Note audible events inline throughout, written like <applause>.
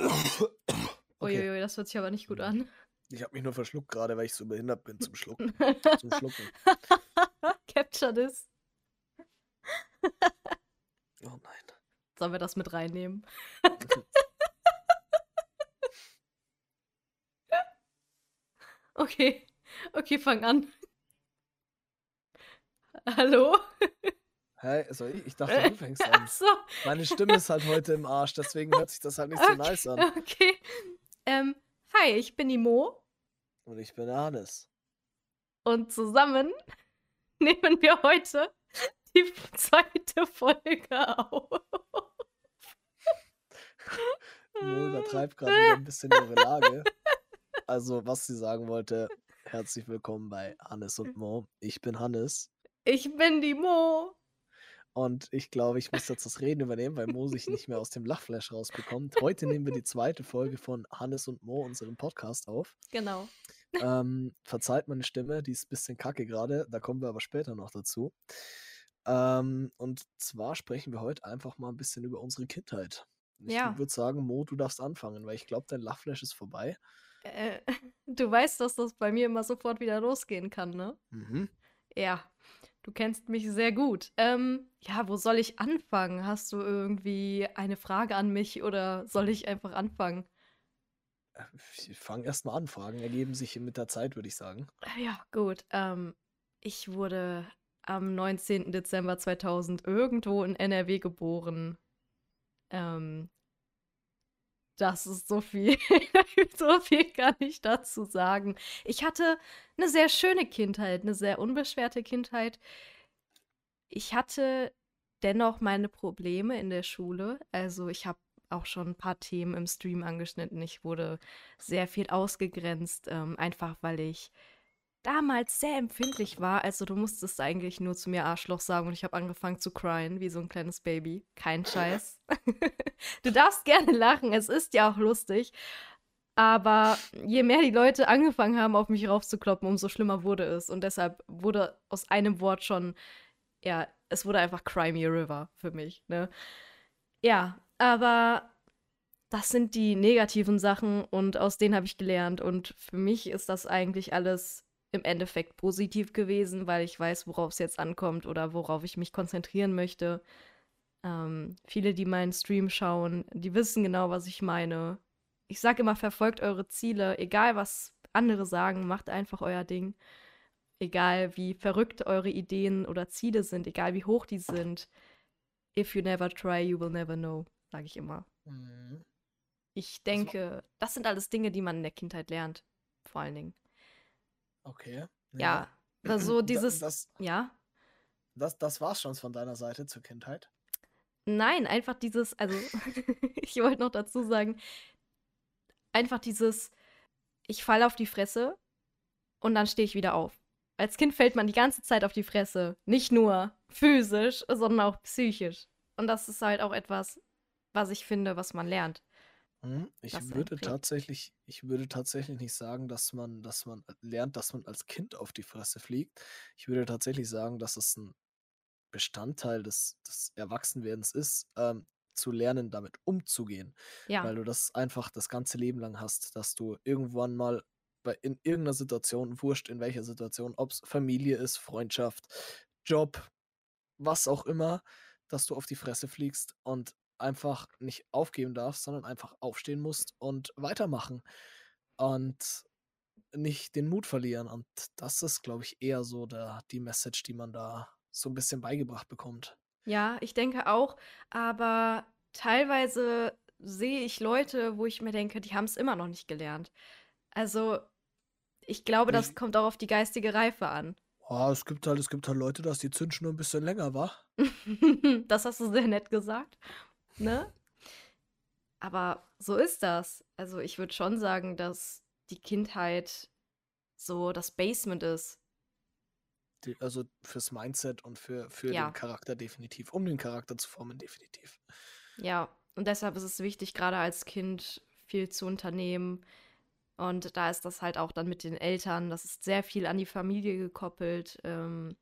Okay. Uiuiui, das hört sich aber nicht gut an. Ich habe mich nur verschluckt gerade, weil ich so behindert bin zum Schlucken. <laughs> Zum Schlucken. Capture this. Oh nein. Sollen wir das mit reinnehmen? <laughs> okay. Okay, fang an. Hallo? Hä, soll ich? Ich dachte, du fängst <laughs> an. Achso. Meine Stimme ist halt heute im Arsch, deswegen hört sich das halt nicht so nice an. Okay. Ähm, hi, ich bin die Mo Und ich bin Hannes. und zusammen <laughs> nehmen wir heute die zweite Folge auf. Mo übertreibt gerade wieder ein bisschen <laughs> ihre Lage. Also, was sie sagen wollte, herzlich willkommen bei Hannes und Mo. Ich bin Hannes Ich bin die Mo. Und ich glaube, ich muss jetzt das Reden übernehmen, weil Mo sich nicht mehr aus dem Lachflash rausbekommt. Heute nehmen wir die zweite Folge von Hannes und Mo, unserem Podcast, auf. Genau. Ähm, verzeiht meine Stimme, die ist ein bisschen kacke gerade, da kommen wir aber später noch dazu. Ähm, und zwar sprechen wir heute einfach mal ein bisschen über unsere Kindheit. Ich Ja. würde sagen, Mo, du darfst anfangen, weil ich glaube, dein Lachflash ist vorbei. Äh, <laughs> du weißt, dass das bei mir immer sofort wieder losgehen kann, ne? Mhm. Ja, du kennst mich sehr gut. Ähm, ja, wo soll ich anfangen? Hast du irgendwie eine Frage an mich oder soll ich einfach anfangen? Ich fange erstmal an. Fragen ergeben sich mit der Zeit, würde ich sagen. Äh, Ja, gut. Ähm, ich wurde am 19. Dezember 2000 irgendwo in NRW geboren. Ähm, das ist so viel. <laughs> so viel kann ich dazu sagen. Ich hatte eine sehr schöne Kindheit, eine sehr unbeschwerte Kindheit. Ich hatte dennoch meine Probleme in der Schule. Also ich habe auch schon ein paar Themen im Stream angeschnitten. Ich wurde sehr viel ausgegrenzt, ähm, einfach weil ich damals sehr empfindlich war. Also du musstest eigentlich nur zu mir Arschloch sagen und ich habe angefangen zu crying, wie so ein kleines Baby. Kein Scheiß. <laughs> du darfst gerne lachen, es ist ja auch lustig. Aber je mehr die Leute angefangen haben, auf mich raufzukloppen, umso schlimmer wurde es. Und deshalb wurde aus einem Wort schon, ja, es wurde einfach Cry Me a River für mich, ne? Ja, aber das sind die negativen Sachen und aus denen habe ich gelernt. Und für mich ist das eigentlich alles im Endeffekt positiv gewesen, weil ich weiß, worauf es jetzt ankommt oder worauf ich mich konzentrieren möchte. Ähm, viele, die meinen Stream schauen, die wissen genau, was ich meine. Ich sage immer, verfolgt eure Ziele, egal was andere sagen, macht einfach euer Ding. Egal wie verrückt eure Ideen oder Ziele sind, egal wie hoch die sind. If you never try, you will never know, sage ich immer. Mhm. Ich denke, das sind alles Dinge, die man in der Kindheit lernt. Vor allen Dingen. Okay. Ja, also <clears throat> Da- dieses. Das, Ja. das, das war's schon von deiner Seite zur Kindheit. Nein, einfach dieses, also <laughs> ich wollte noch dazu sagen, einfach dieses, ich falle auf die Fresse und dann stehe ich wieder auf. Als Kind fällt man die ganze Zeit auf die Fresse. Nicht nur physisch, sondern auch psychisch. Und das ist halt auch etwas, was ich finde, was man lernt. Mhm. Ich Das würde tatsächlich, ich würde tatsächlich nicht sagen, dass man, dass man lernt, dass man als Kind auf die Fresse fliegt. Ich würde tatsächlich sagen, dass es ein Bestandteil des, des Erwachsenwerdens ist, ähm, zu lernen, damit umzugehen. Ja, Weil du das einfach das ganze Leben lang hast, dass du irgendwann mal bei, in irgendeiner Situation, wurscht in welcher Situation, ob es Familie ist, Freundschaft, Job, was auch immer, dass du auf die Fresse fliegst und einfach nicht aufgeben darfst, sondern einfach aufstehen musst und weitermachen und nicht den Mut verlieren. Und das ist, glaube ich, eher so der, die Message, die man da so ein bisschen beigebracht bekommt. ja, ich denke auch, aber teilweise sehe ich Leute, wo ich mir denke, die haben es immer noch nicht gelernt. Also, ich glaube, das Wie- kommt auch auf die geistige Reife an. Oh, es gibt halt, es gibt halt Leute, dass die Zündschnur ein bisschen länger war. <laughs> das hast du sehr nett gesagt, ne? Aber so ist das. Also ich würde schon sagen, dass die Kindheit so das Basement ist. Die, also fürs Mindset und für, für Ja. den Charakter definitiv. Um den Charakter zu formen, definitiv. Ja, und deshalb ist es wichtig, gerade als Kind viel zu unternehmen. Und da ist das halt auch dann mit den Eltern, das ist sehr viel an die Familie gekoppelt, ähm,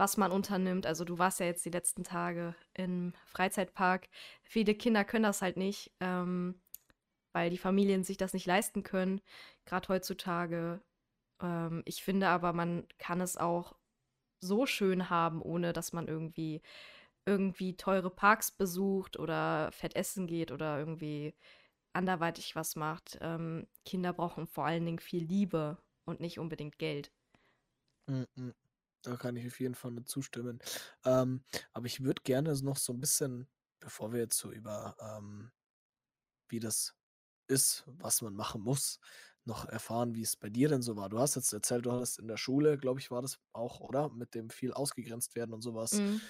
was man unternimmt. Also du warst ja jetzt die letzten Tage im Freizeitpark. Viele Kinder können das halt nicht. Ähm, weil die Familien sich das nicht leisten können, gerade heutzutage. Ähm, ich finde aber, man kann es auch so schön haben, ohne dass man irgendwie irgendwie teure Parks besucht oder fett essen geht oder irgendwie anderweitig was macht. Ähm, Kinder brauchen vor allen Dingen viel Liebe und nicht unbedingt Geld. Mm, mm. Da kann ich auf jeden Fall mit zustimmen. Ähm, aber ich würde gerne noch so ein bisschen, bevor wir jetzt so über ähm, wie das ist, was man machen muss, noch erfahren, wie es bei dir denn so war. Du hast jetzt erzählt, du hattest in der Schule, glaube ich, war das auch, oder? Mit dem viel ausgegrenzt werden und sowas. Mhm.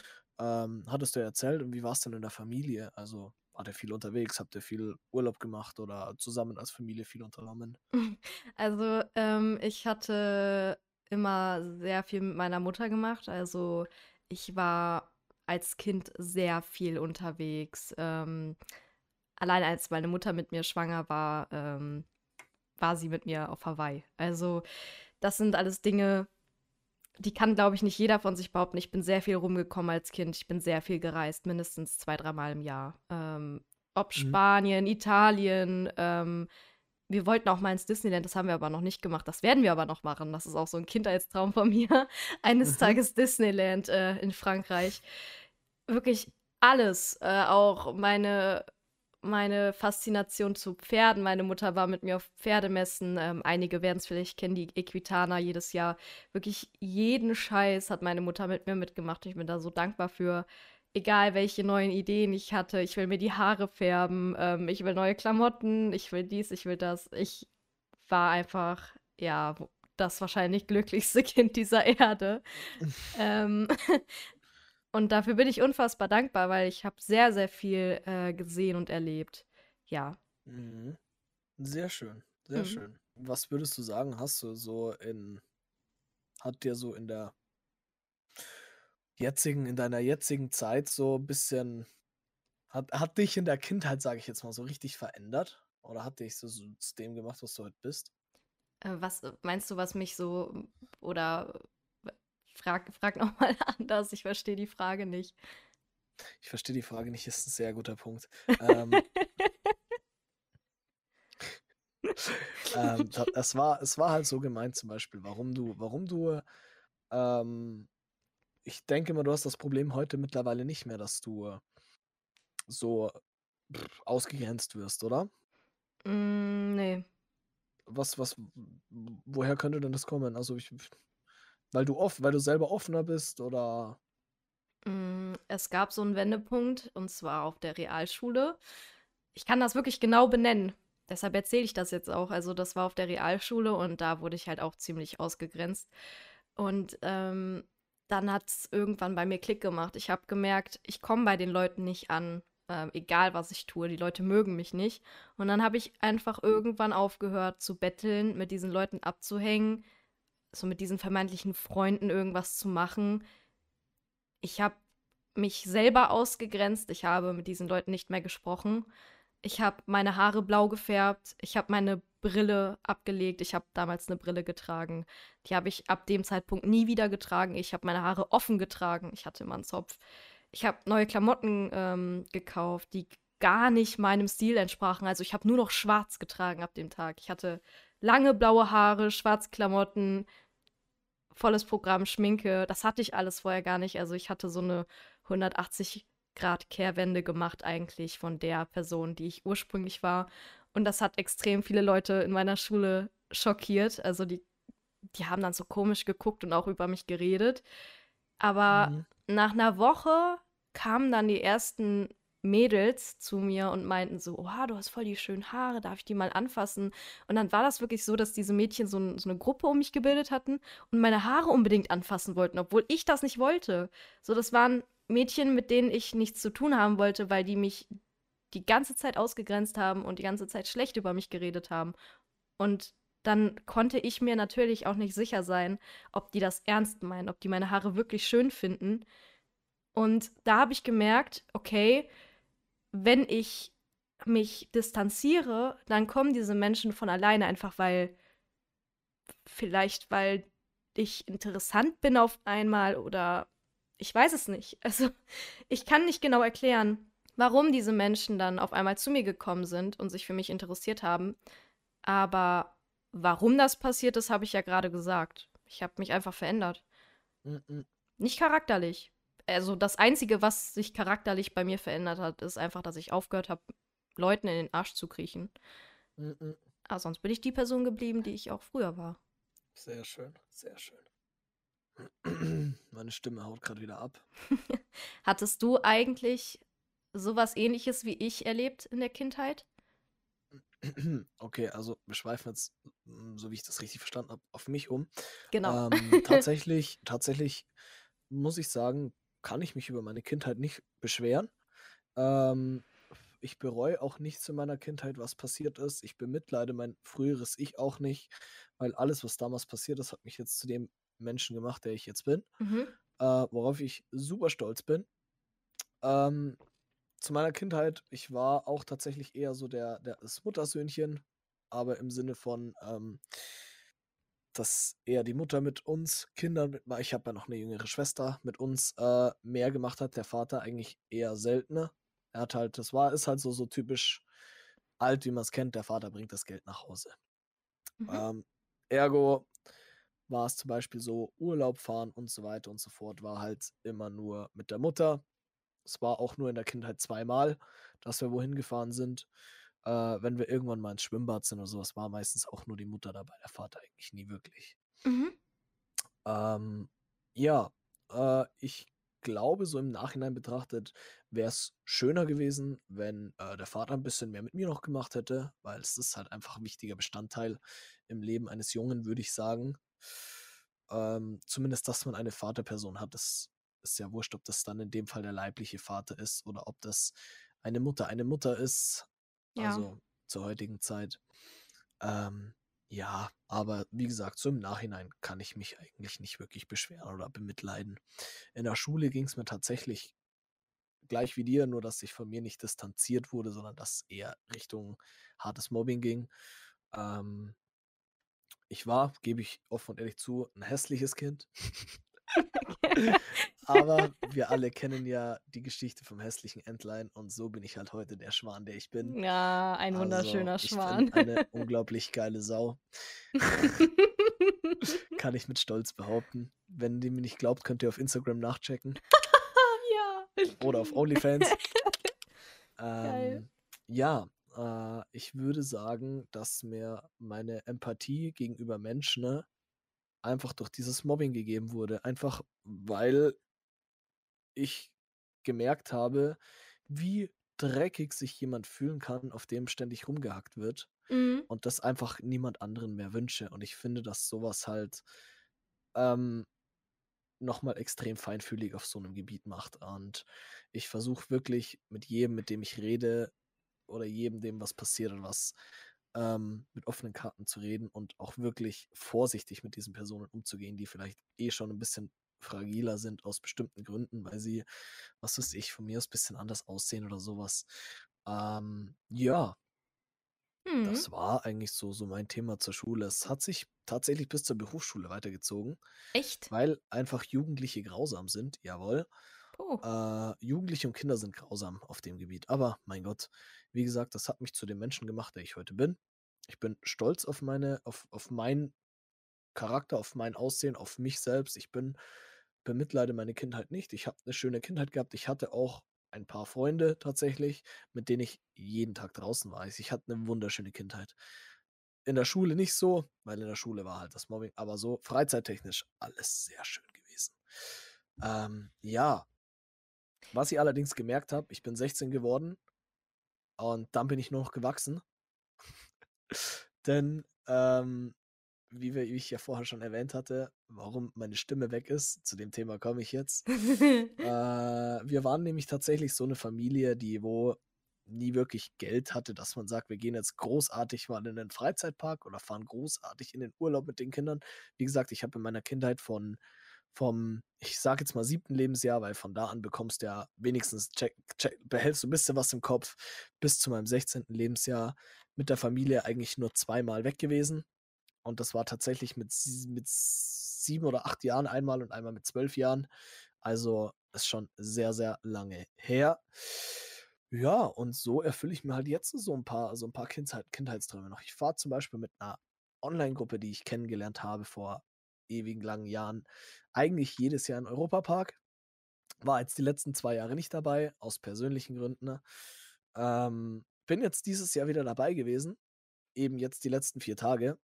Ähm, hattest du erzählt und wie war es denn in der Familie? Also war der viel unterwegs? Habt ihr viel Urlaub gemacht oder zusammen als Familie viel unternommen? <laughs> Also ähm, ich hatte immer sehr viel mit meiner Mutter gemacht. Also ich war als Kind sehr viel unterwegs. Ähm, allein als meine Mutter mit mir schwanger war, ähm, war sie mit mir auf Hawaii. Also das sind alles Dinge, die kann, glaube ich, nicht jeder von sich behaupten. Ich bin sehr viel rumgekommen als Kind. Ich bin sehr viel gereist, mindestens zwei, dreimal im Jahr. Ähm, ob mhm. Spanien, Italien. Ähm, wir wollten auch mal ins Disneyland, das haben wir aber noch nicht gemacht. Das werden wir aber noch machen. Das ist auch so ein Kindheitstraum von mir. <laughs> Eines mhm. Tages Disneyland äh, in Frankreich. Wirklich alles. Äh, auch meine meine Faszination zu Pferden. Meine Mutter war mit mir auf Pferdemessen. Ähm, einige werden es vielleicht kennen, die Equitana jedes Jahr. Wirklich jeden Scheiß hat meine Mutter mit mir mitgemacht. Ich bin da so dankbar für. Egal, welche neuen Ideen ich hatte. Ich will mir die Haare färben. Ähm, ich will neue Klamotten. Ich will dies, ich will das. Ich war einfach, ja, das wahrscheinlich glücklichste <laughs> Kind dieser Erde. ähm, <laughs> und dafür bin ich unfassbar dankbar, weil ich habe sehr, sehr viel äh, gesehen und erlebt. Ja. Mhm. Sehr schön, sehr mhm. schön. Was würdest du sagen, hast du so in, hat dir so in der jetzigen, in deiner jetzigen Zeit so ein bisschen, hat, hat dich in der Kindheit, sage ich jetzt mal, so richtig verändert? Oder hat dich so, so zu dem gemacht, was du heute bist? Äh, was meinst du, was mich so oder Frag, frag <laughs> nochmal anders, ich verstehe die Frage nicht. Ich verstehe die Frage nicht, ist ein sehr guter Punkt. ähm, <laughs> ähm, es, war, es war halt so gemeint zum Beispiel, warum du, warum du, ähm, ich denke mal, du hast das Problem heute mittlerweile nicht mehr, dass du so pff, ausgegrenzt wirst, oder? Mm, nee. Was, was, woher könnte denn das kommen? Also ich, weil du oft, weil du selber offener bist oder? Mm, es gab so einen Wendepunkt und zwar auf der Realschule. Ich kann das wirklich genau benennen. Deshalb erzähle ich das jetzt auch. Also das war auf der Realschule und da wurde ich halt auch ziemlich ausgegrenzt. Und ähm, dann hat es irgendwann bei mir Klick gemacht. Ich habe gemerkt, ich komme bei den Leuten nicht an, äh, egal was ich tue. Die Leute mögen mich nicht. Und dann habe ich einfach irgendwann aufgehört zu betteln, mit diesen Leuten abzuhängen, so mit diesen vermeintlichen Freunden irgendwas zu machen. Ich habe mich selber ausgegrenzt. Ich habe mit diesen Leuten nicht mehr gesprochen. Ich habe meine Haare blau gefärbt. Ich habe meine Brille abgelegt. Ich habe damals eine Brille getragen. Die habe ich ab dem Zeitpunkt nie wieder getragen. Ich habe meine Haare offen getragen. Ich hatte immer einen Zopf. Ich habe neue Klamotten ähm, gekauft, die gar nicht meinem Stil entsprachen. Also ich habe nur noch schwarz getragen ab dem Tag. Ich hatte lange blaue Haare, schwarze Klamotten, volles Programm, Schminke. Das hatte ich alles vorher gar nicht. Also ich hatte so eine 180 Grad Kehrwende gemacht eigentlich von der Person, die ich ursprünglich war. Und das hat extrem viele Leute in meiner Schule schockiert. Also die, die haben dann so komisch geguckt und auch über mich geredet. Aber mhm. nach einer Woche kamen dann die ersten Mädels zu mir und meinten so, oh, du hast voll die schönen Haare, darf ich die mal anfassen? Und dann war das wirklich so, dass diese Mädchen so, ein, so, eine Gruppe um mich gebildet hatten und meine Haare unbedingt anfassen wollten, obwohl ich das nicht wollte. So, das waren Mädchen, mit denen ich nichts zu tun haben wollte, weil die mich die ganze Zeit ausgegrenzt haben und die ganze Zeit schlecht über mich geredet haben. Und dann konnte ich mir natürlich auch nicht sicher sein, ob die das ernst meinen, ob die meine Haare wirklich schön finden. Und da habe ich gemerkt, okay, wenn ich mich distanziere, dann kommen diese Menschen von alleine einfach, weil vielleicht, weil ich interessant bin auf einmal oder ich weiß es nicht. Also ich kann nicht genau erklären, warum diese Menschen dann auf einmal zu mir gekommen sind und sich für mich interessiert haben. Aber warum das passiert ist, habe ich ja gerade gesagt. Ich habe mich einfach verändert. Mhm. Nicht charakterlich. Also das Einzige, was sich charakterlich bei mir verändert hat, ist einfach, dass ich aufgehört habe, Leuten in den Arsch zu kriechen. Mhm. Aber sonst bin ich die Person geblieben, die ich auch früher war. Sehr schön, sehr schön. <clears throat> Meine Stimme haut gerade wieder ab. <laughs> Hattest du eigentlich sowas ähnliches wie ich erlebt in der Kindheit? <clears throat> Okay, also wir schweifen jetzt, mm, so wie ich das richtig verstanden habe, auf mich um. Genau. Ähm, <laughs> tatsächlich, tatsächlich muss ich sagen, kann ich mich über meine Kindheit nicht beschweren. Ähm, ich bereue auch nichts in meiner Kindheit, was passiert ist. Ich bemitleide mein früheres Ich auch nicht, weil alles, was damals passiert ist, hat mich jetzt zu dem Menschen gemacht, der ich jetzt bin, Mhm. äh, worauf ich super stolz bin. Ähm, zu meiner Kindheit, ich war auch tatsächlich eher so der, der das Muttersöhnchen, aber im Sinne von, ähm, dass eher die Mutter mit uns Kindern, mit, ich habe ja noch eine jüngere Schwester, mit uns äh, mehr gemacht hat, der Vater eigentlich eher seltener. Er hat halt, das war, ist halt so, so typisch alt, wie man es kennt, der Vater bringt das Geld nach Hause. Mhm. Ähm, ergo war es zum Beispiel so, Urlaub fahren und so weiter und so fort, war halt immer nur mit der Mutter. Es war auch nur in der Kindheit zweimal, dass wir wohin gefahren sind. Äh, wenn wir irgendwann mal ins Schwimmbad sind oder sowas, war meistens auch nur die Mutter dabei, der Vater eigentlich nie wirklich. Mhm. Ähm, ja, äh, ich glaube, so im Nachhinein betrachtet, wäre es schöner gewesen, wenn äh, der Vater ein bisschen mehr mit mir noch gemacht hätte, weil es ist halt einfach ein wichtiger Bestandteil im Leben eines Jungen, würde ich sagen. Ähm, zumindest, dass man eine Vaterperson hat, das ist ja wurscht, ob das dann in dem Fall der leibliche Vater ist oder ob das eine Mutter eine Mutter ist. Ja. Also zur heutigen Zeit. Ähm, ja, aber wie gesagt, so im Nachhinein kann ich mich eigentlich nicht wirklich beschweren oder bemitleiden. In der Schule ging es mir tatsächlich gleich wie dir, nur dass ich von mir nicht distanziert wurde, sondern dass eher Richtung hartes Mobbing ging. Ähm, ich war, gebe ich offen und ehrlich zu, ein hässliches Kind. <laughs> Aber <laughs> wir alle kennen ja die Geschichte vom hässlichen Entlein und so bin ich halt heute der Schwan, der ich bin. Ja, ein Also, wunderschöner ich Schwan. bin eine <laughs> unglaublich geile Sau. <laughs> Kann ich mit Stolz behaupten. Wenn ihr mir nicht glaubt, könnt ihr auf Instagram nachchecken ja. oder auf OnlyFans. Ähm, ja, äh, ich würde sagen, dass mir meine Empathie gegenüber Menschen ne, einfach durch dieses Mobbing gegeben wurde. Einfach weil ich gemerkt habe, wie dreckig sich jemand fühlen kann, auf dem ständig rumgehackt wird Mhm. und das einfach niemand anderen mehr wünsche. Und ich finde, dass sowas halt ähm, nochmal extrem feinfühlig auf so einem Gebiet macht. Und ich versuche wirklich mit jedem, mit dem ich rede, oder jedem, dem was passiert oder was, ähm, mit offenen Karten zu reden und auch wirklich vorsichtig mit diesen Personen umzugehen, die vielleicht eh schon ein bisschen fragiler sind aus bestimmten Gründen, weil sie, was weiß ich, von mir aus ein bisschen anders aussehen oder sowas. Ähm, ja, Mhm. das war eigentlich so, so mein Thema zur Schule. Es hat sich tatsächlich bis zur Berufsschule weitergezogen, Echt? weil einfach Jugendliche grausam sind, jawohl. Oh. Äh, Jugendliche und Kinder sind grausam auf dem Gebiet. Aber mein Gott, wie gesagt, das hat mich zu dem Menschen gemacht, der ich heute bin. Ich bin stolz auf meine, auf, auf meinen Charakter, auf mein Aussehen, auf mich selbst. Ich bin, bemitleide meine Kindheit nicht. Ich habe eine schöne Kindheit gehabt. Ich hatte auch ein paar Freunde tatsächlich, mit denen ich jeden Tag draußen war. Ich hatte eine wunderschöne Kindheit. In der Schule nicht so, weil in der Schule war halt das Mobbing, aber so freizeittechnisch alles sehr schön gewesen. Ähm, ja. Was ich allerdings gemerkt habe, ich bin 16 geworden und dann bin ich nur noch gewachsen. <laughs> Denn, ähm, wie, ich ja vorher schon erwähnt hatte, warum meine Stimme weg ist, zu dem Thema komme ich jetzt. Äh, <laughs> wir waren nämlich tatsächlich so eine Familie, die wo nie wirklich Geld hatte, dass man sagt, wir gehen jetzt großartig mal in den Freizeitpark oder fahren großartig in den Urlaub mit den Kindern. Wie gesagt, ich habe in meiner Kindheit von vom, ich sage jetzt mal siebten Lebensjahr, weil von da an bekommst du ja wenigstens, check, check, behältst du ein bisschen was im Kopf, bis zu meinem 16. Lebensjahr mit der Familie eigentlich nur zweimal weg gewesen. Und das war tatsächlich mit, mit sieben oder acht Jahren einmal und einmal mit zwölf Jahren. Also ist schon sehr, sehr lange her. Ja, und so erfülle ich mir halt jetzt so ein paar, so ein paar Kindheit, Kindheitsträume noch. Ich fahre zum Beispiel mit einer Online-Gruppe, die ich kennengelernt habe vor ewigen langen Jahren, eigentlich jedes Jahr in Europapark. War jetzt die letzten zwei Jahre nicht dabei, aus persönlichen Gründen. Ne? Ähm, bin jetzt dieses Jahr wieder dabei gewesen. Eben jetzt die letzten vier Tage.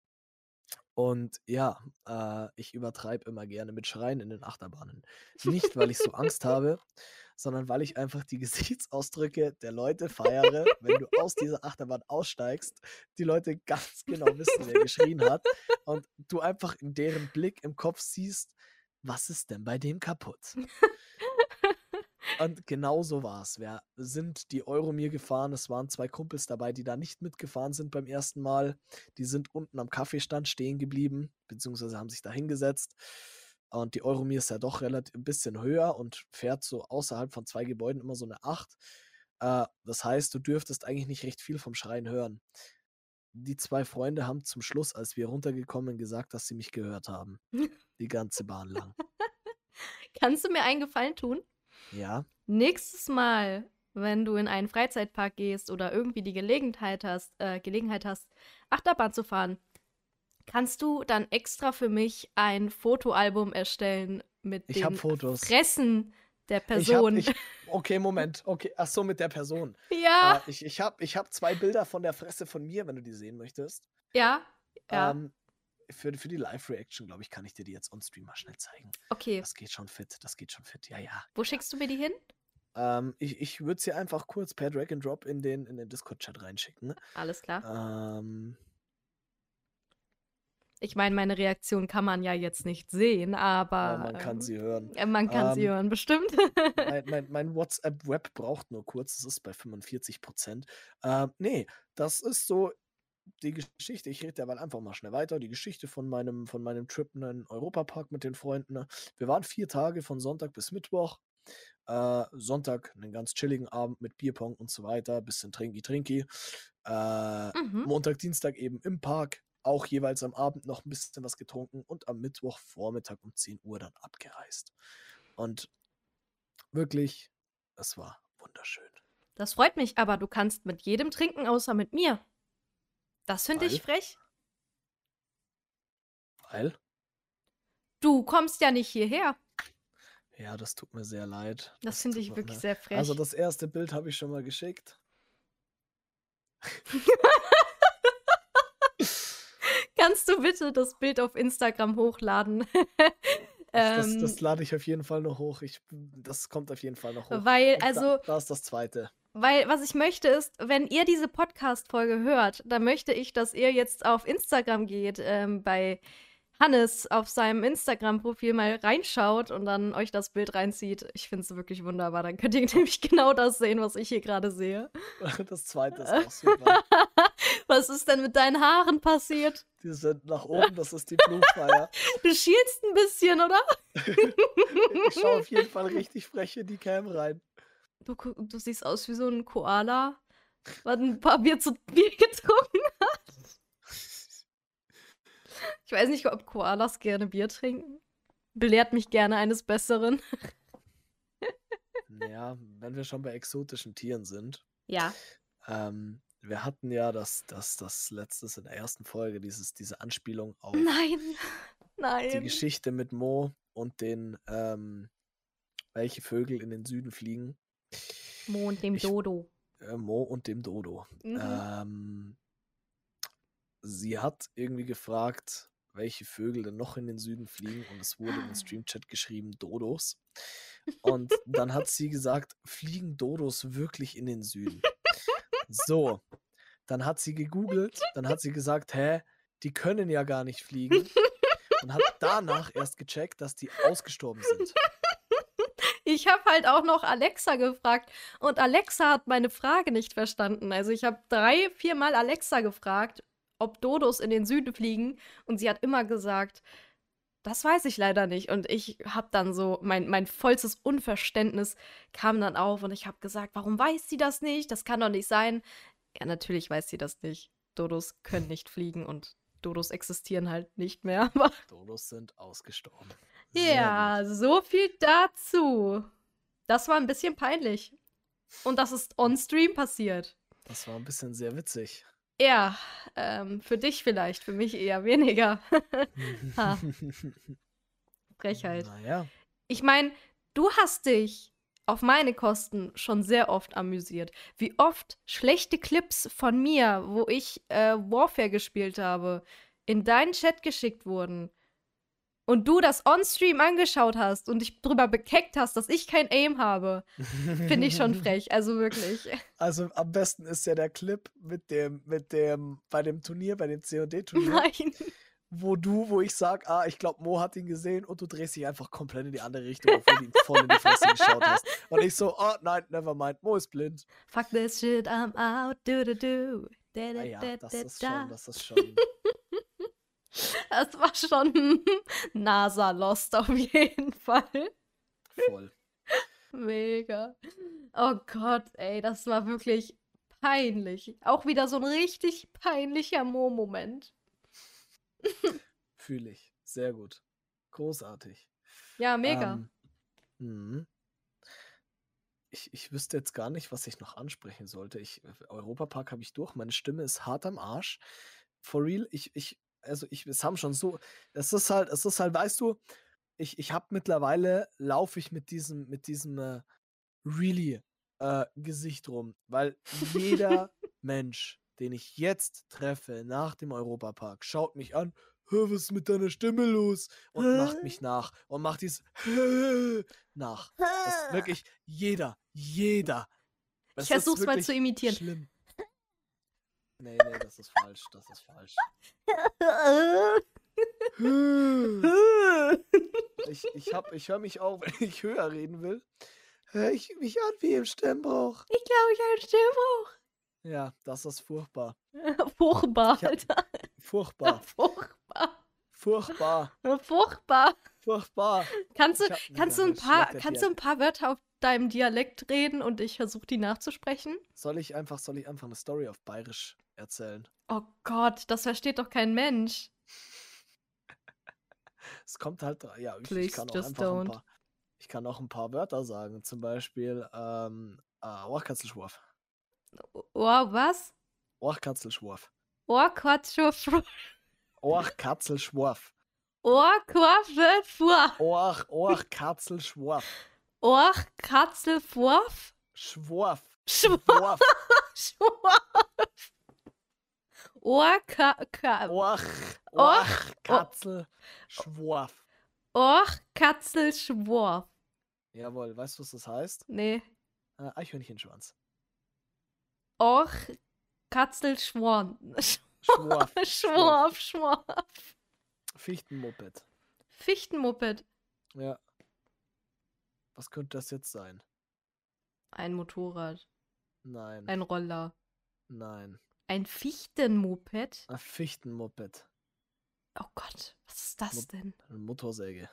Und ja, äh, ich übertreibe immer gerne mit Schreien in den Achterbahnen. Nicht, weil ich so Angst <laughs> habe, sondern weil ich einfach die <laughs> Gesichtsausdrücke der Leute feiere, wenn du aus dieser Achterbahn aussteigst, die Leute ganz genau wissen, wer geschrien hat und du einfach in deren Blick im Kopf siehst, was ist denn bei dem kaputt? <laughs> Und genau so war es. Wir sind die Euromir gefahren. Es waren zwei Kumpels dabei, die da nicht mitgefahren sind beim ersten Mal. Die sind unten am Kaffeestand stehen geblieben, beziehungsweise haben sich da hingesetzt. Und die Euromir ist ja doch relativ ein bisschen höher und fährt so außerhalb von zwei Gebäuden immer so eine 8. Äh, das heißt, du dürftest eigentlich nicht recht viel vom Schreien hören. Die zwei Freunde haben zum Schluss, als wir runtergekommen, gesagt, dass sie mich gehört haben. <laughs> Die ganze Bahn lang. Kannst du mir einen Gefallen tun? Ja. Nächstes Mal, wenn du in einen Freizeitpark gehst oder irgendwie die Gelegenheit hast, äh, Gelegenheit hast, Achterbahn zu fahren, kannst du dann extra für mich ein Fotoalbum erstellen mit Ich den. Fressen der Ich hab, Person. ich, okay, Moment. Okay, ach so, mit der Person. <laughs> ja, Äh, ich ich habe ich hab zwei Bilder von der Fresse von mir, wenn du die sehen möchtest. ja, ja. Ähm, für, für die Live-Reaction, glaube ich, kann ich dir die jetzt on-stream mal schnell zeigen. okay. Das geht schon fit, das geht schon fit. Ja, ja. Wo schickst du mir die hin? Ähm, ich ich würde sie einfach kurz per Drag and Drop in den, in den Discord-Chat reinschicken. Ne? Alles klar. Ähm, Ich meine, meine Reaktion kann man ja jetzt nicht sehen, aber aber man kann ähm, sie hören. äh, man kann sie Ähm, hören, bestimmt. mein, mein, mein WhatsApp-Web braucht nur kurz, das ist bei 45 Prozent. Ähm, nee, das ist so die Geschichte. Ich rede derweil einfach mal schnell weiter. Die Geschichte von meinem, von meinem Trip in den Europapark mit den Freunden. ne? Wir waren vier Tage von Sonntag bis Mittwoch. Äh, Sonntag einen ganz chilligen Abend mit Bierpong und so weiter, bisschen Trinki Trinki. Äh, mhm. Montag, Dienstag eben im Park, auch jeweils am Abend noch ein bisschen was getrunken und am Mittwochvormittag um 10 Uhr dann abgereist. Und wirklich, es war wunderschön. Das freut mich, aber du kannst mit jedem trinken, außer mit mir. Das finde ich frech. Weil, Du kommst ja nicht hierher. ja, das tut mir sehr leid. Das finde tut ich wirklich ne? sehr frech. Also das erste Bild habe ich schon mal geschickt. <laughs> Kannst du bitte das Bild auf Instagram hochladen? <laughs> Das, das, ähm, das lade ich auf jeden Fall noch hoch. Ich, das kommt auf jeden Fall noch hoch. weil, also, da, da ist das zweite. Weil, was ich möchte ist, wenn ihr diese Podcast-Folge hört, dann möchte ich, dass ihr jetzt auf Instagram geht, ähm, bei Hannes auf seinem Instagram-Profil mal reinschaut und dann euch das Bild reinzieht. Ich finde es wirklich wunderbar. Dann könnt ihr <laughs> nämlich genau das sehen, was ich hier gerade sehe. <laughs> Das zweite ist auch super. <laughs> was ist denn mit deinen Haaren passiert? Die sind nach oben, das ist die Blumenfeier. Du schielst ein bisschen, oder? Ich schaue auf jeden Fall richtig frech in die Cam rein. Du, du siehst aus wie so ein Koala, was ein paar Bier zu <laughs> Bier getrunken hat. Ich weiß nicht, ob Koalas gerne Bier trinken. Belehrt mich gerne eines Besseren. Naja, wenn wir schon bei exotischen Tieren sind. Ja. Ähm, wir hatten ja das, das, das letztes in der ersten Folge, dieses, diese Anspielung auf Nein. <laughs> die Nein. Geschichte mit Mo und den, ähm, welche Vögel in den Süden fliegen. Mo und dem Ich- Dodo. Äh, Mo und dem Dodo. Mhm. Ähm, sie hat irgendwie gefragt, welche Vögel denn noch in den Süden fliegen und es wurde in den Streamchat geschrieben Dodos. Und dann hat sie gesagt, fliegen Dodos wirklich in den Süden? So, dann hat sie gegoogelt, dann hat sie gesagt, hä, die können ja gar nicht fliegen. Und hat danach erst gecheckt, dass die ausgestorben sind. Ich habe halt auch noch Alexa gefragt und Alexa hat meine Frage nicht verstanden. Also ich habe drei, viermal Alexa gefragt, ob Dodos in den Süden fliegen und sie hat immer gesagt, das weiß ich leider nicht. Und ich habe dann so, mein, mein vollstes Unverständnis kam dann auf und ich habe gesagt, warum weiß sie das nicht? Das kann doch nicht sein. Ja, natürlich weiß sie das nicht. Dodos können nicht fliegen und Dodos existieren halt nicht mehr. <laughs> Dodos sind ausgestorben. Ja, so viel dazu. Das war ein bisschen peinlich. Und das ist on-stream passiert. Das war ein bisschen sehr witzig. Ja, ähm, für dich vielleicht, für mich eher weniger. <laughs> <laughs> Frechheit. Naja. Ich meine, du hast dich auf meine Kosten schon sehr oft amüsiert. Wie oft schlechte Clips von mir, wo ich äh, Warfare gespielt habe, in deinen Chat geschickt wurden. Und du das on-stream angeschaut hast und dich drüber bekeckt hast, dass ich kein Aim habe, <laughs> finde ich schon frech. Also wirklich. Also am besten ist ja der Clip mit dem, mit dem, bei dem Turnier, bei dem COD-Turnier. Nein. wo du, wo ich sag, ah, ich glaube, Mo hat ihn gesehen und du drehst dich einfach komplett in die andere Richtung, obwohl du ihm voll in die Fresse geschaut hast. Und ich so, oh nein, never mind, Mo ist blind. Fuck this shit, I'm out, do do do. Da, da, Ah ja, da, das da, ist schon, das ist schon. <laughs> Das war schon <laughs> NASA-Lost auf jeden Fall. Voll. Mega. Oh Gott, ey, das war wirklich peinlich. Auch wieder so ein richtig peinlicher Mo-Moment. Fühle ich. Sehr gut. Großartig. Ja, mega. Ähm, mhm. ich, ich wüsste jetzt gar nicht, was ich noch ansprechen sollte. Ich, Europapark habe ich durch. Meine Stimme ist hart am Arsch. For real, ich, ich, also ich, es haben schon so, es ist halt, es ist halt, weißt du, ich, ich habe mittlerweile, laufe ich mit diesem, mit diesem äh, really äh, Gesicht rum, weil jeder <laughs> Mensch, den ich jetzt treffe nach dem Europapark, schaut mich an, "Hä, was ist mit deiner Stimme los? Und macht mich nach und macht dieses nach. Das ist wirklich jeder, jeder. ich Es ist versuch's mal zu imitieren. Schlimm. Nee, nee, das ist falsch, das ist falsch. <laughs> Ich, ich, hab- ich höre mich auch, <laughs> wenn ich höher reden will, höre ich mich an wie im Stimmbruch. Ich glaube, ich habe Stimmbruch. Ja, das ist furchtbar. <laughs> Furchtbar, Alter. Furchtbar. Furchtbar. Furchtbar. Furchtbar. Furchtbar. Kannst du, kannst du ein paar, kannst du ein paar Wörter auf deinem Dialekt reden und ich versuche die nachzusprechen? Soll ich einfach, soll ich einfach eine Story auf Bayerisch erzählen? Oh Gott, das versteht doch kein Mensch. <laughs> Es kommt halt, ja, ich, ich kann auch einfach ein paar, ich kann auch ein paar Wörter sagen. Zum Beispiel, ähm, äh, Ohrkatzelschwurf. Oh, was? Ohrkatzelschwurf. Oh. Ohrkatzelschwurf. Oh, Quattro. Ohr, Ohrkatzelschwurf. Oh, Katzelfurf. Schwurf. Schwurf. Schwurf. <laughs> Oh, Ka, Ka, Ohr, Och, Ohrkatzelschwurf. oh, Katzelschwurf. Jawohl, weißt du, was das heißt? Nee. Äh, Eichhörnchenschwanz. Och, Katzelschworn. Schwurf. <laughs> Schworf, Schworf. Fichtenmoped. Fichtenmoped. Ja. Was könnte das jetzt sein? Ein Motorrad. Nein. Ein Roller. Nein. Ein Fichtenmoped? Ein Fichtenmoped. Oh Gott, was ist das Mop- denn? Eine Motorsäge.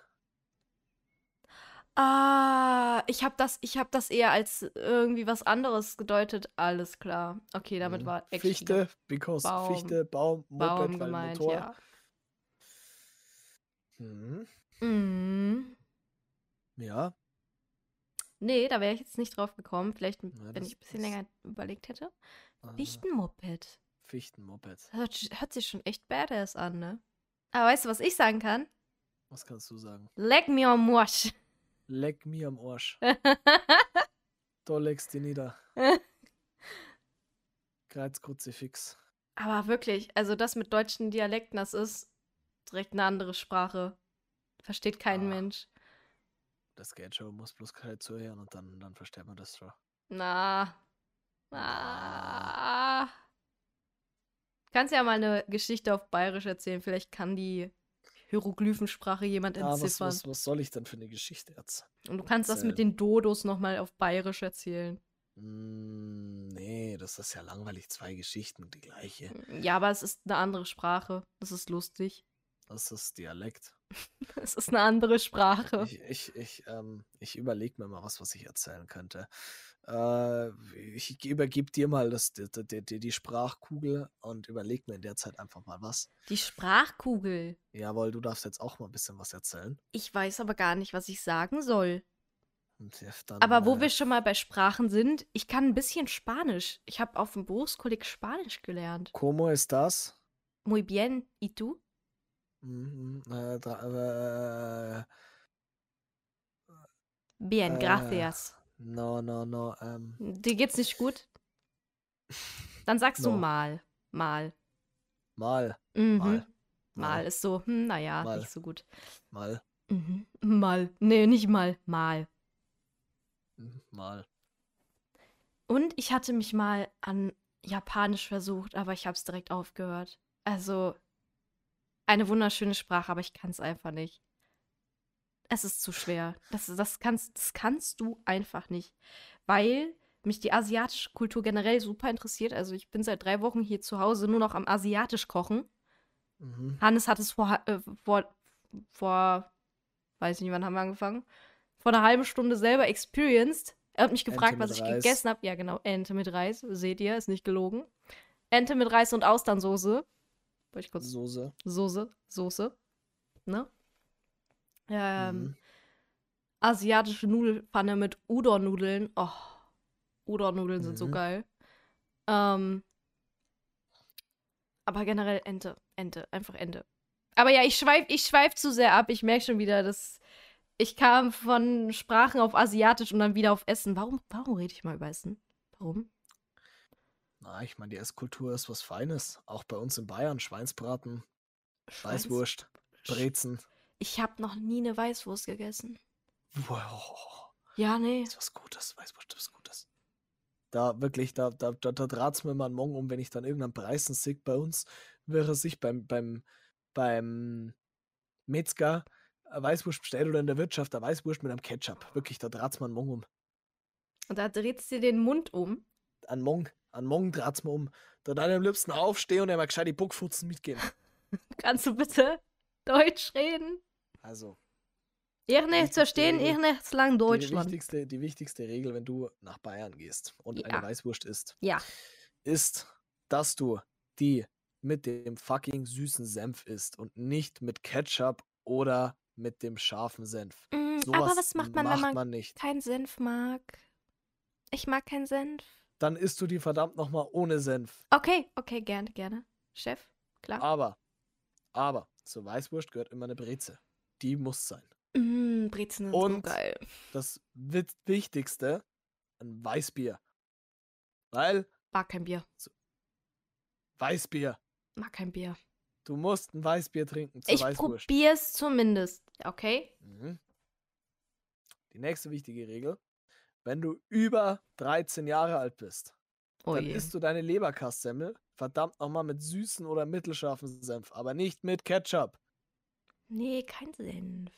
Ah, ich habe das, ich habe das eher als irgendwie was anderes gedeutet. Alles klar. Okay, damit Mhm. war actually Fichte, because Baum. Fichte, Baum, Moped, Baum gemeint, Motor. ja. Mhm. Mhm. Ja. Nee, da wäre ich jetzt nicht drauf gekommen. Vielleicht, Ja, wenn ich ein bisschen länger überlegt hätte. Äh, Fichtenmoped. Fichtenmoped. Hört, hört sich schon echt badass an, ne? Aber weißt du, was ich sagen kann? Was kannst du sagen? Leck mir am Arsch. Leck mir am Arsch. <laughs> Da legst du nieder. Kreuzkruzifix. Aber wirklich, also das mit deutschen Dialekten, das ist direkt eine andere Sprache. Versteht kein Ah. Mensch. Das geht schon, muss bloß kalt zuhören und dann, dann versteht man das schon. Na. Ah. Kannst ja mal eine Geschichte auf Bayerisch erzählen. Vielleicht kann die Hieroglyphensprache jemand was, entziffern. was, was soll ich denn für eine Geschichte jetzt? Und du kannst das mit erzählen? den Dodos nochmal auf Bayerisch erzählen. Mm, nee, das ist ja langweilig. Zwei Geschichten, die gleiche. Ja, aber es ist eine andere Sprache. Das ist lustig. Das ist Dialekt. <laughs> Es ist eine andere Sprache. Ich, ich, ich, ähm, ich überlege mir mal was, was ich erzählen könnte. Äh, ich übergebe dir mal das, die, die, die, Sprachkugel und überleg mir in der Zeit einfach mal was. Die Sprachkugel. Jawohl, du darfst jetzt auch mal ein bisschen was erzählen. Ich weiß aber gar nicht, was ich sagen soll. Dann, Aber wo äh, wir schon mal bei Sprachen sind, ich kann ein bisschen Spanisch. Ich habe auf dem Berufskolleg Spanisch gelernt. ¿Cómo estás? Muy bien. ¿Y tú? Mhm, äh, dra- äh, Bien, Äh, gracias. no, no, no. Ähm, Dir geht's nicht gut? <laughs> Dann sagst du No. mal. Mal. mal, Mhm. Mal. Mal ist so, hm, naja, Mal. nicht so gut. mal, Mhm. Mal. Nee, nicht mal. Mal. mhm, mal. Und ich hatte mich mal an Japanisch versucht, aber ich habe es direkt aufgehört. Also eine wunderschöne Sprache, aber ich kann es einfach nicht. Es ist zu schwer. Das, das, kannst, das kannst du einfach nicht. Weil mich die asiatische Kultur generell super interessiert. Also ich bin seit drei Wochen hier zu Hause nur noch am asiatisch kochen. Mhm. Hannes hat es vor, äh, vor, vor, weiß ich nicht, wann haben wir angefangen? Vor einer halben Stunde selber experienced. Er hat mich gefragt, was ich Reis. gegessen habe. Ja, genau, Ente mit Reis. Seht ihr, ist nicht gelogen. Ente mit Reis und Austernsoße. Wollte ich kurz. Soße. Soße, Soße. Ne? Ähm, Mhm. asiatische Nudelpfanne mit Udon-Nudeln. Oh, Udon-Nudeln sind so Mhm. geil. Ähm, aber generell Ente, Ente, einfach Ente. Aber ja, ich schweif, ich schweif zu sehr ab. Ich merke schon wieder, dass ich kam von Sprachen auf Asiatisch und dann wieder auf Essen. Warum, warum rede ich mal über Essen? Warum? Na, ich meine, die Esskultur ist was Feines. Auch bei uns in Bayern. Schweinsbraten, Schweins- Weißwurst, Brezen. Ich habe noch nie eine Weißwurst gegessen. Wow. Ja, nee. Das ist was Gutes. Weißwurst ist was Gutes. Da wirklich, da, da, da, da draht's mir immer einen Morgen um, wenn ich dann irgendeinen Preisen sehe. Bei uns wäre sich beim, beim, beim Metzger eine Weißwurst bestellt oder in der Wirtschaft eine Weißwurst mit einem Ketchup. Wirklich, da draht's mir einen Morgen um. Und da drehst du dir den Mund um. An Morgen, an Morgen draht's mir um. Da dann am liebsten aufstehen und einmal gescheit die Buckfutzen mitgehen. <laughs> Kannst du bitte Deutsch reden? Also, Ich nicht verstehen, ich nicht lang die Deutschland. wichtigste, die wichtigste Regel, wenn du nach Bayern gehst und Ja. eine Weißwurst isst, Ja. ist, dass du die mit dem fucking süßen Senf isst und nicht mit Ketchup oder mit dem scharfen Senf. Mm, aber was macht man, wenn man, man nicht. keinen Senf mag? Ich mag keinen Senf. Dann isst du die verdammt nochmal ohne Senf. Okay, okay, gerne, gerne. Chef, klar. Aber, aber, zur Weißwurst gehört immer eine Breze. Die muss sein. Mm, Brezen sind so Und- geil. Das wi- Wichtigste, ein Weißbier. Weil, Mag kein Bier. Weißbier. Mag kein Bier. Du musst ein Weißbier trinken zur Ich Weißwurst. probier's zumindest. Okay? Mhm. Die nächste wichtige Regel. Wenn du über 13 Jahre alt bist, Oh dann je. isst du deine Leberkastsemmel verdammt nochmal mit süßen oder mittelscharfen Senf, aber nicht mit Ketchup. Nee, kein Senf.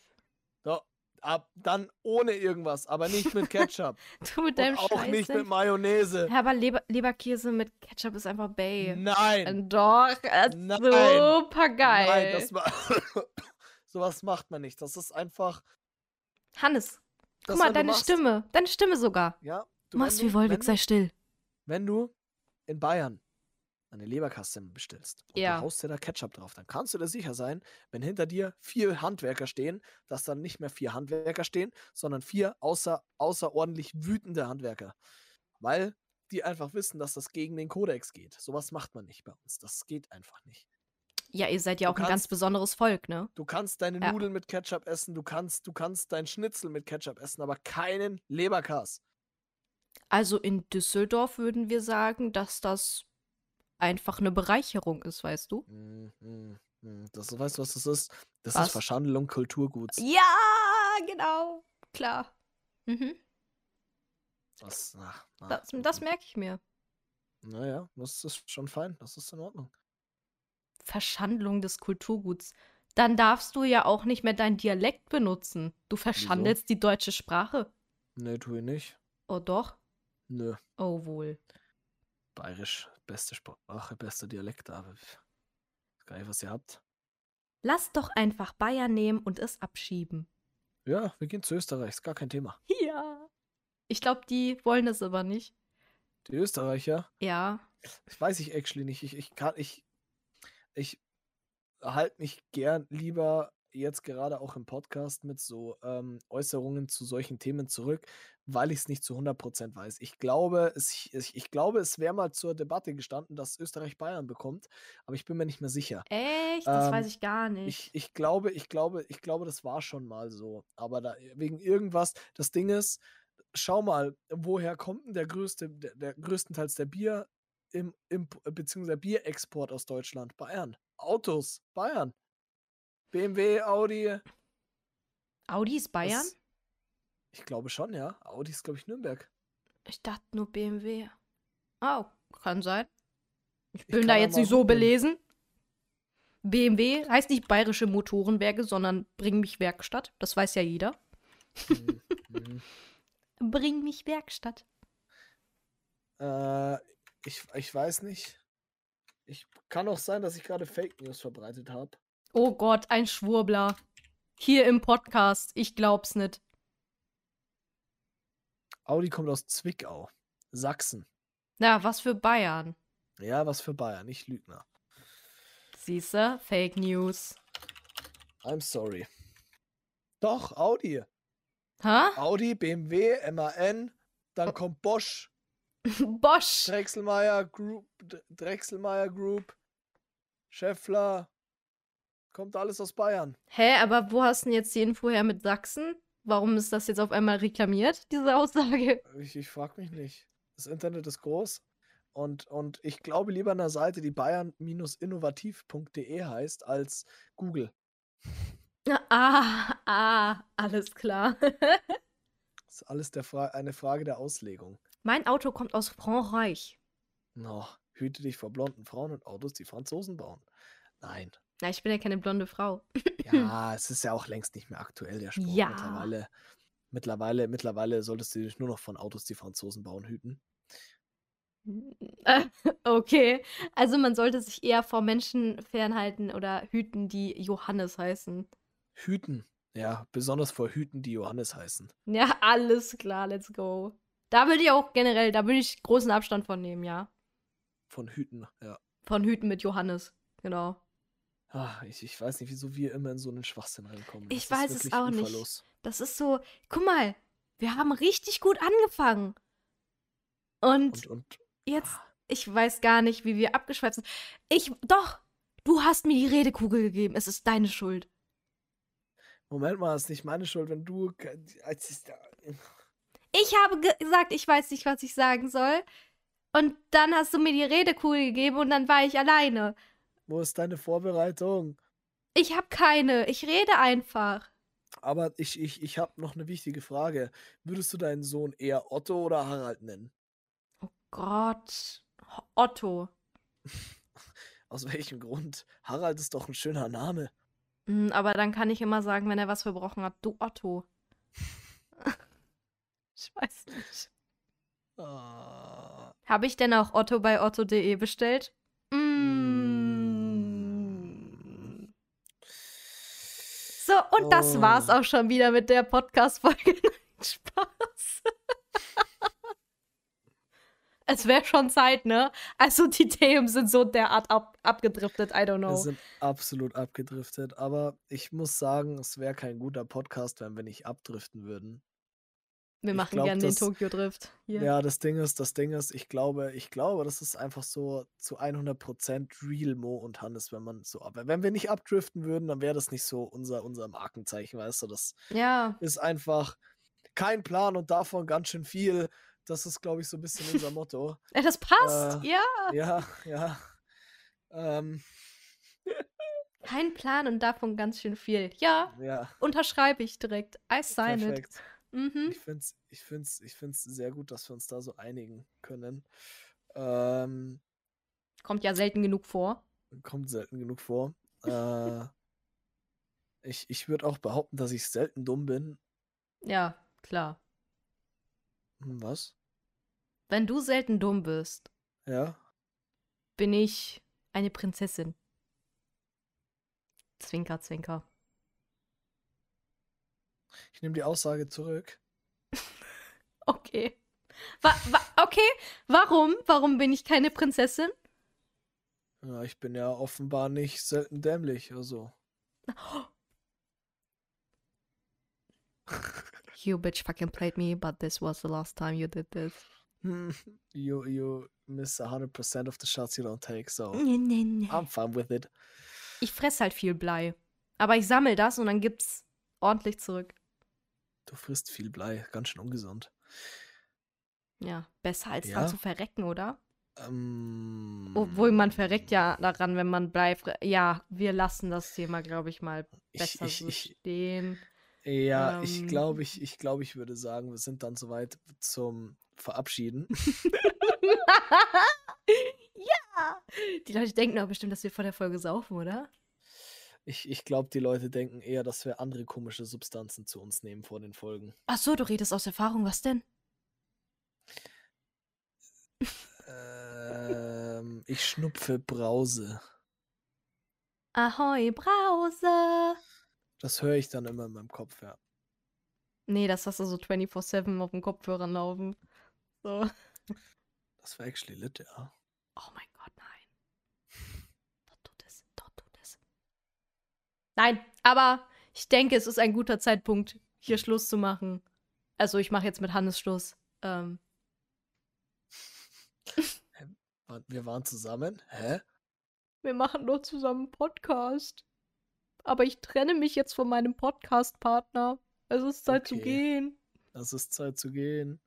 So, ab, dann ohne irgendwas, aber nicht mit Ketchup. <laughs> Du mit Und deinem auch Scheiß nicht mit. Mayonnaise. Ja, aber Leber Leberkäse mit Ketchup ist einfach Bay. Nein. Äh, Doch, Nein. super geil. Nein, das ma <coughs> sowas macht man nicht. Das ist einfach. Hannes, guck mal, deine machst- Stimme. Deine Stimme sogar. Ja, Du machst wie Wolwig, sei still. Wenn du in Bayern eine Leberkassemmel bestellst und Ja. du haust dir da Ketchup drauf, dann kannst du dir sicher sein, wenn hinter dir vier Handwerker stehen, dass dann nicht mehr vier Handwerker stehen, sondern vier außer, außerordentlich wütende Handwerker. Weil die einfach wissen, dass das gegen den Kodex geht. Sowas macht man nicht bei uns. Das geht einfach nicht. Ja, ihr seid ja Du auch ein ganz kannst- besonderes Volk, ne? Du kannst deine Ja. Nudeln mit Ketchup essen, du kannst, du kannst dein Schnitzel mit Ketchup essen, aber keinen Leberkass. Also in Düsseldorf würden wir sagen, dass das einfach eine Bereicherung ist, weißt du? Mm, mm, mm. Das, weißt du, was das ist? Das Was? ist Verschandelung Kulturguts. Ja, genau. Klar. Mhm. Das, ach, ach, Das, mm, das mm. merke ich mir. Naja, das ist schon fein. Das ist in Ordnung. Verschandlung des Kulturguts. Dann darfst du ja auch nicht mehr deinen Dialekt benutzen. Du verschandelst die deutsche Sprache. Nee, tu ich nicht. Oh doch. Nö. Oh wohl. Bayerisch, beste Sprache, bester Dialekt, aber geil, was ihr habt. Lass doch einfach Bayern nehmen und es abschieben. Ja, wir gehen zu Österreich, ist gar kein Thema. Ja. Ich glaube, die wollen es aber nicht. Die Österreicher, Ja. ich weiß ich actually nicht. Ich, ich kann, ich, ich halte mich gern lieber jetzt gerade auch im Podcast mit so ähm, Äußerungen zu solchen Themen zurück, weil ich es nicht zu 100% weiß. Ich glaube, es, ich, ich glaube, es wäre mal zur Debatte gestanden, dass Österreich Bayern bekommt, aber ich bin mir nicht mehr sicher. Echt? Das weiß Ähm, ich gar Ich, nicht. ich glaube, ich glaube, ich glaube, das war schon mal so. Aber da wegen irgendwas, das Ding ist, schau mal, woher kommt denn der größte, der, der größtenteils der Bier im, im beziehungsweise Bierexport aus Deutschland? Bayern. Autos, Bayern. BMW, Audi. Audi ist Bayern? Das, ich glaube schon, ja. Audi ist, glaube ich, Nürnberg. Ich dachte nur BMW. Oh, kann sein. Ich Ich bin kann da jetzt nicht so belesen. BMW heißt nicht Bayerische Motorenwerke, sondern Bring mich Werkstatt. Das weiß ja jeder. Hm, hm. <laughs> Bring mich Werkstatt. Äh, ich, ich weiß nicht. Ich kann auch sein, dass ich gerade Fake News verbreitet habe. Oh Gott, ein Schwurbler. Hier im Podcast. Ich glaub's nicht. Audi kommt aus Zwickau, Sachsen. Na, was für Bayern. Ja, was für Bayern, ich Lügner. Siehste, Fake News. I'm sorry. Doch, Audi. Ha? Audi, BMW, MAN, dann kommt Bosch, <laughs> Bosch. Drechselmeier Group, Drechselmeier Group, Scheffler. Kommt alles aus Bayern. Hä, aber wo hast du denn jetzt die Info her mit Sachsen? Warum ist das jetzt auf einmal reklamiert, diese Aussage? <laughs> Ich, ich frage mich nicht. Das Internet ist groß. Und, und ich glaube lieber einer Seite, die bayern-innovativ.de heißt, als Google. Ah, ah, alles klar. Das <laughs> ist alles der Fra eine Frage der Auslegung. Mein Auto kommt aus Frankreich. No, hüte dich vor blonden Frauen und Autos, die Franzosen bauen. Nein. Na, ich bin ja keine blonde Frau. Ja, <laughs> es ist ja auch längst nicht mehr aktuell, der Spruch. Ja. Mittlerweile, mittlerweile, mittlerweile solltest du dich nur noch von Autos, die Franzosen bauen, hüten. <laughs> Okay, also man sollte sich eher vor Menschen fernhalten oder hüten, die Johannes heißen. Hüten. Ja, besonders vor Hüten, die Johannes heißen. Ja, alles klar, let's go. Da würde ich auch generell, da würde ich großen Abstand von nehmen, ja. Von Hüten, ja. Von Hüten mit Johannes, genau. Ah, ich, ich weiß nicht, wieso wir immer in so einen Schwachsinn reinkommen. Ich Das ist weiß es auch nicht. uferlos. Das ist so, guck mal, wir haben richtig gut angefangen. Und Und, und jetzt, ich weiß gar nicht, wie wir abgeschweift sind. Ich, doch, du hast mir die Redekugel gegeben. Es ist deine Schuld. Moment mal, ist nicht meine Schuld, wenn du. ke- als ist da- Ich habe ge gesagt, ich weiß nicht, was ich sagen soll. Und dann hast du mir die Redekugel gegeben und dann war ich alleine. Wo ist deine Vorbereitung? Ich habe keine. Ich rede einfach. Aber ich, ich, ich habe noch eine wichtige Frage. Würdest du deinen Sohn eher Otto oder Harald nennen? Oh Gott. Otto. <laughs> Aus welchem Grund? Harald ist doch ein schöner Name. Hm, aber dann kann ich immer sagen, wenn er was verbrochen hat, du Otto. <laughs> ich weiß nicht. Ah, Habe ich denn auch Otto bei otto.de bestellt? Mm. So, und das war's Oh. auch schon wieder mit der Podcast-Folge. <laughs> Spaß. <laughs> es wäre schon Zeit, ne? Also die Themen sind so derart ab abgedriftet, I don't know. sind absolut abgedriftet. Aber ich muss sagen, es wäre kein guter Podcast, wenn wir nicht abdriften würden. Wir machen glaub, gerne den das- Tokyo-Drift. Hier. Ja, das Ding ist, das Ding ist, ich glaube, ich glaube, das ist einfach so zu 100% real Mo und Hannes, wenn man so, aber wenn wir nicht abdriften würden, dann wäre das nicht so unser, unser Markenzeichen, weißt du, das ja. ist einfach kein Plan und davon ganz schön viel. Das ist, glaube ich, so ein bisschen unser <laughs> Motto. Ja, das passt. Äh, ja. Ja, ja. Ähm, Kein Plan und davon ganz schön viel. Ja, ja, unterschreibe ich direkt. I sign it. Mhm. Ich finde es ich find's, ich find's sehr gut, dass wir uns da so einigen können. Ähm, Kommt ja selten genug vor. kommt selten genug vor. äh, ich ich würde auch behaupten, dass ich selten dumm bin. Ja, klar. Hm, Was? Wenn du selten dumm bist, Ja? bin ich eine Prinzessin. Zwinker, zwinker. Ich nehme die Aussage zurück. <laughs> Okay. Wa wa okay, warum? Warum bin ich keine Prinzessin? Ja, ich bin ja offenbar nicht selten dämlich oder so. <gasps> You bitch fucking played me, but this was the last time you did this. <laughs> you you miss 100% of the shots you don't take, so <laughs> Nee, nee, nee. I'm fine with it. Ich fress halt viel Blei. Aber ich sammle das und dann gibt's ordentlich zurück. Du frisst viel Blei, ganz schön ungesund. Ja, besser als Ja. dran zu verrecken, oder? Ähm, Obwohl man verreckt ja daran, wenn man Blei Ja, wir lassen das Thema, glaube ich, mal ich, besser ich, so ich, stehen. ja, ich Ähm. glaube, ich, ich glaube, ich würde sagen, wir sind dann soweit zum Verabschieden. <laughs> <laughs> ja! Die Leute denken doch bestimmt, dass wir vor der Folge saufen, oder? Ich, ich glaube, die Leute denken eher, dass wir andere komische Substanzen zu uns nehmen vor den Folgen. Ach so, du redest aus Erfahrung, was denn? ähm, ich schnupfe Brause. Ahoi, Brause! Das höre ich dann immer in meinem Kopf, ja. Nee, das hast du so 24-7 auf dem Kopfhörern laufen. So. Das war actually lit, ja. Oh mein Gott, nein. Don't do this, don't do this. Nein, aber ich denke, es ist ein guter Zeitpunkt, hier Schluss zu machen. Also ich mache jetzt mit Hannes Schluss. Ähm, <laughs> Wir waren zusammen. Hä? wir machen doch zusammen einen Podcast. Aber ich trenne mich jetzt von meinem Podcast-Partner. Es ist Zeit zu Okay. gehen. Es ist Zeit zu gehen.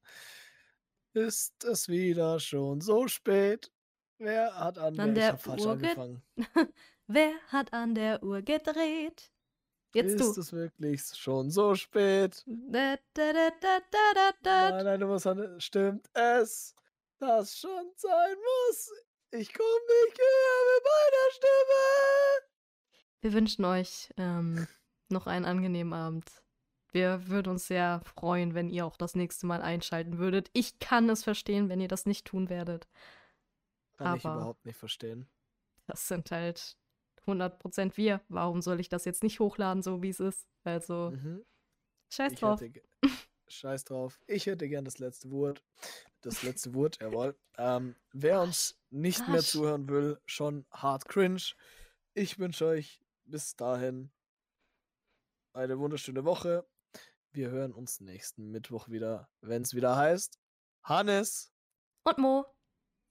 Ist es wieder schon so spät? Wer hat an, An der ich hab falsch Uhr ge- angefangen. <laughs> Wer hat an der Uhr gedreht? Jetzt ist du. es wirklich schon so spät? Da, da, da. Nein, nein, du musst an, stimmt es, das schon sein muss. Ich komm nicht her mit meiner Stimme. Wir wünschen euch ähm, noch einen angenehmen Abend. Wir würden uns sehr freuen, wenn ihr auch das nächste Mal einschalten würdet. Ich kann es verstehen, wenn ihr das nicht tun werdet. Kann ich Aber- überhaupt nicht verstehen. Das sind halt 100% wir. Warum soll ich das jetzt nicht hochladen, so wie es ist? Also, Mhm. scheiß drauf. hätte, scheiß drauf. Ich hätte gern das letzte Wort. Das letzte Wort, <laughs> jawohl. Ähm, wer uns nicht mehr zuhören will, schon hart cringe. Ich wünsche euch bis dahin eine wunderschöne Woche. Wir hören uns nächsten Mittwoch wieder, wenn es wieder heißt Hannes, Und Mo.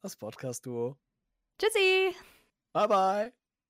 das Podcast-Duo. Tschüssi. Bye bye.